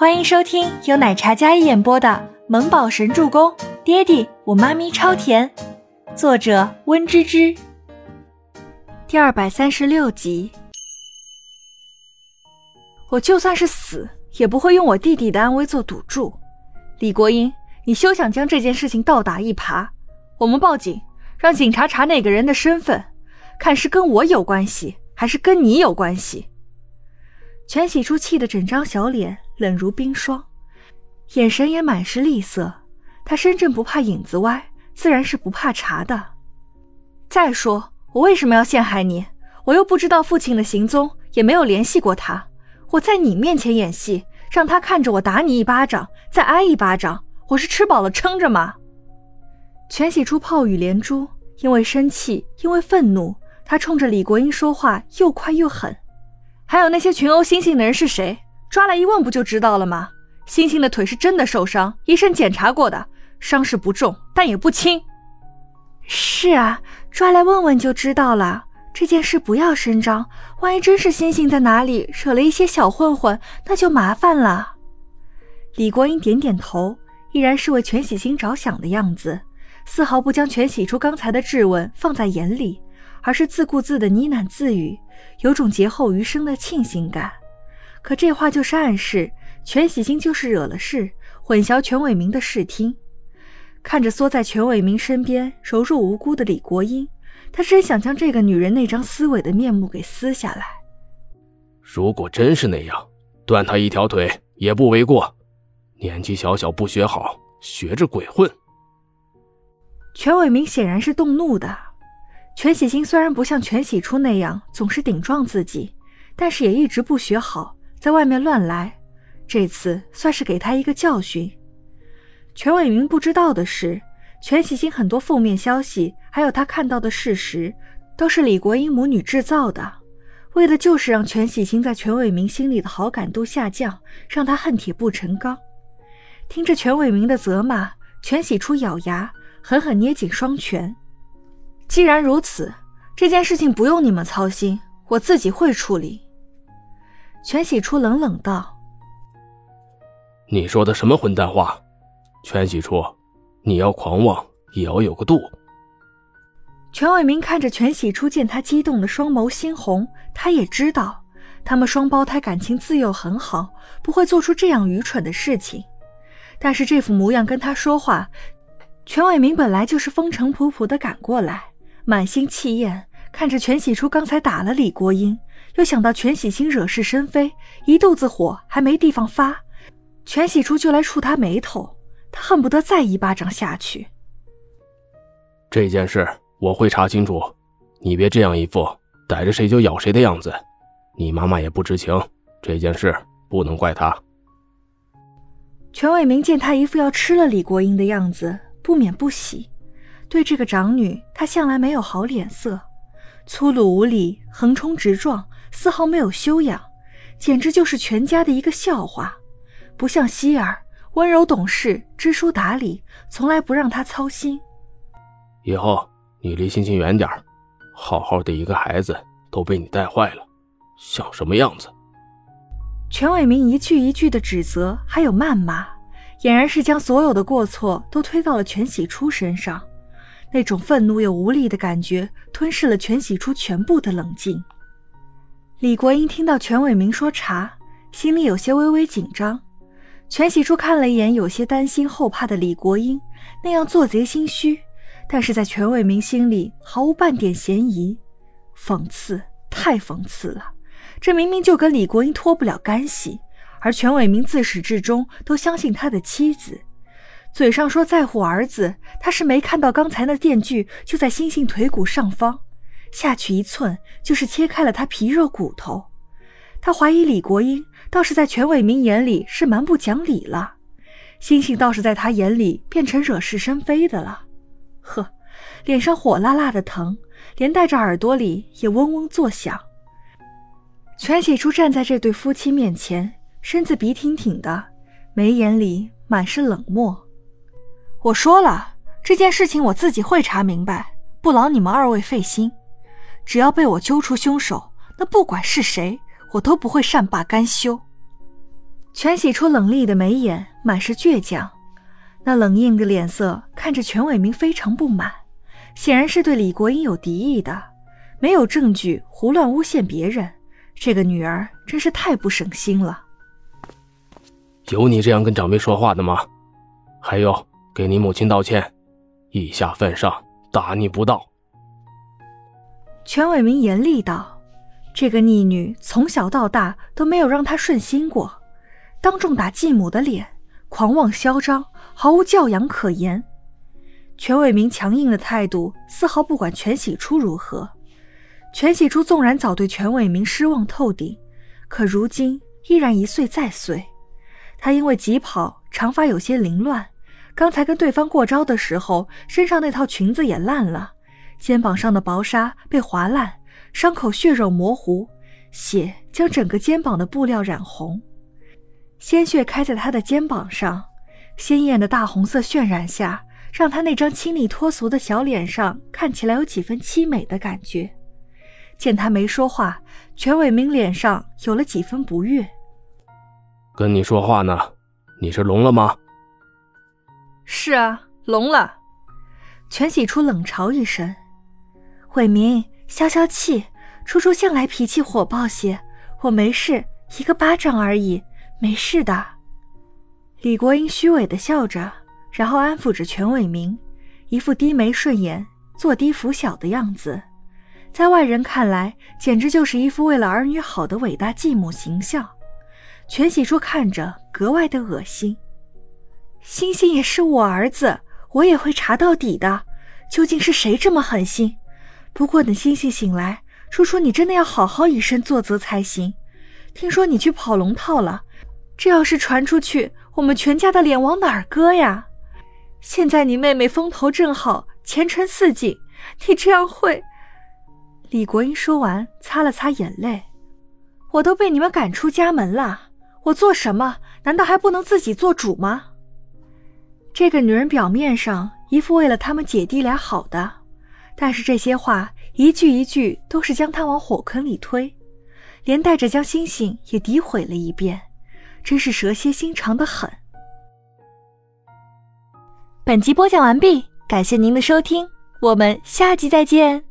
欢迎收听由奶茶加一演播的《萌宝神助攻》，爹地我妈咪超甜，作者温芝芝。第二百三十六集。我就算是死，也不会用我弟弟的安危做赌注。李国英，你休想将这件事情倒打一耙。我们报警，让警察查那个人的身份，看是跟我有关系，还是跟你有关系。全喜初气得整张小脸。冷如冰霜，眼神也满是厉色。他身正不怕影子歪，自然是不怕查的。再说，我为什么要陷害你？我又不知道父亲的行踪，也没有联系过他。我在你面前演戏，让他看着我打你一巴掌，再挨一巴掌，我是吃饱了撑着吗？全喜初炮雨连珠，因为生气，因为愤怒，他冲着李国英说话又快又狠。还有那些群殴星星的人是谁？抓来一问不就知道了吗？星星的腿是真的受伤，医生检查过的，伤势不重，但也不轻。是啊，抓来问问就知道了。这件事不要声张，万一真是星星在哪里惹了一些小混混，那就麻烦了。李国英点点头，依然是为全喜星着想的样子，丝毫不将全喜初刚才的质问放在眼里，而是自顾自的呢喃自语，有种劫后余生的庆幸感。可这话就是暗示，全喜星就是惹了事，混淆全伟明的视听。看着缩在全伟明身边柔弱无辜的李国英，他真想将这个女人那张撕伪的面目给撕下来。如果真是那样，断她一条腿也不为过。年纪小小不学好，学着鬼混。全伟明显然是动怒的。全喜星虽然不像全喜初那样总是顶撞自己，但是也一直不学好。在外面乱来，这次算是给他一个教训。全伟明不知道的是，全喜星很多负面消息，还有他看到的事实，都是李国英母女制造的，为的就是让全喜星在全伟明心里的好感度下降，让他恨铁不成钢。听着全伟明的责骂，全喜初咬牙，狠狠捏紧双拳。既然如此，这件事情不用你们操心，我自己会处理。全喜初冷冷道：“你说的什么混蛋话？全喜初，你要狂妄也要有个度。”全伟明看着全喜初见他激动的双眸猩红，他也知道他们双胞胎感情自幼很好，不会做出这样愚蠢的事情。但是这副模样跟他说话，全伟明本来就是风尘仆仆的赶过来，满心气焰，看着全喜初刚才打了李国英。又想到全喜星惹是生非，一肚子火还没地方发，全喜初就来触他眉头，他恨不得再一巴掌下去。这件事我会查清楚，你别这样一副逮着谁就咬谁的样子。你妈妈也不知情，这件事不能怪她。全伟明见他一副要吃了李国英的样子，不免不喜，对这个长女，他向来没有好脸色，粗鲁无礼，横冲直撞。丝毫没有修养，简直就是全家的一个笑话。不像希儿，温柔懂事、知书达理，从来不让他操心。以后你离欣欣远点好好的一个孩子都被你带坏了，像什么样子？全伟明一句一句的指责，还有谩骂，俨然是将所有的过错都推到了全喜初身上。那种愤怒又无力的感觉，吞噬了全喜初全部的冷静。李国英听到全伟明说查，心里有些微微紧张。全喜初看了一眼有些担心后怕的李国英，那样做贼心虚，但是在全伟明心里毫无半点嫌疑。讽刺，太讽刺了！这明明就跟李国英脱不了干系，而全伟明自始至终都相信他的妻子，嘴上说在乎儿子，他是没看到刚才那电锯就在星星腿骨上方。下去一寸，就是切开了他皮肉骨头。他怀疑李国英倒是在全伟明眼里是蛮不讲理了，星星倒是在他眼里变成惹是生非的了。呵，脸上火辣辣的疼，连带着耳朵里也嗡嗡作响。全喜初站在这对夫妻面前，身子笔挺挺的，眉眼里满是冷漠。我说了，这件事情我自己会查明白，不劳你们二位费心。只要被我揪出凶手，那不管是谁，我都不会善罢甘休。全喜初冷厉的眉眼满是倔强，那冷硬的脸色看着全伟明非常不满，显然是对李国英有敌意的。没有证据胡乱诬陷别人，这个女儿真是太不省心了。有你这样跟长辈说话的吗？还有，给你母亲道歉，以下犯上，大逆不道。全伟明严厉道：“这个逆女从小到大都没有让他顺心过，当众打继母的脸，狂妄嚣张，毫无教养可言。”全伟明强硬的态度丝毫不管全喜初如何。全喜初纵然早对全伟明失望透顶，可如今依然一岁再岁。他因为疾跑，长发有些凌乱，刚才跟对方过招的时候，身上那套裙子也烂了，肩膀上的薄纱被划烂，伤口血肉模糊，血将整个肩膀的布料染红，鲜血开在他的肩膀上，鲜艳的大红色渲染下，让他那张清丽脱俗的小脸上看起来有几分凄美的感觉。见他没说话，全伟明脸上有了几分不悦。跟你说话呢，你是聋了吗？是啊，聋了。全喜初冷嘲一声：“伟明，消消气。初初向来脾气火爆些，我没事，一个巴掌而已，没事的。”李国英虚伪的笑着，然后安抚着全伟明，一副低眉顺眼、坐低扶小的样子。在外人看来，简直就是一副为了儿女好的伟大继母形象。全喜初看着格外的恶心。星星也是我儿子，我也会查到底的。究竟是谁这么狠心？不过等星星醒来，初初你真的要好好以身作则才行。听说你去跑龙套了，这要是传出去，我们全家的脸往哪儿搁呀？现在你妹妹风头正好，前程似锦，你这样会……李国英说完，擦了擦眼泪。我都被你们赶出家门了，我做什么难道还不能自己做主吗？这个女人表面上一副为了他们姐弟俩好的，但是这些话一句一句都是将她往火坑里推，连带着将星星也诋毁了一遍，真是蛇蝎心肠的很。本集播讲完毕，感谢您的收听，我们下集再见。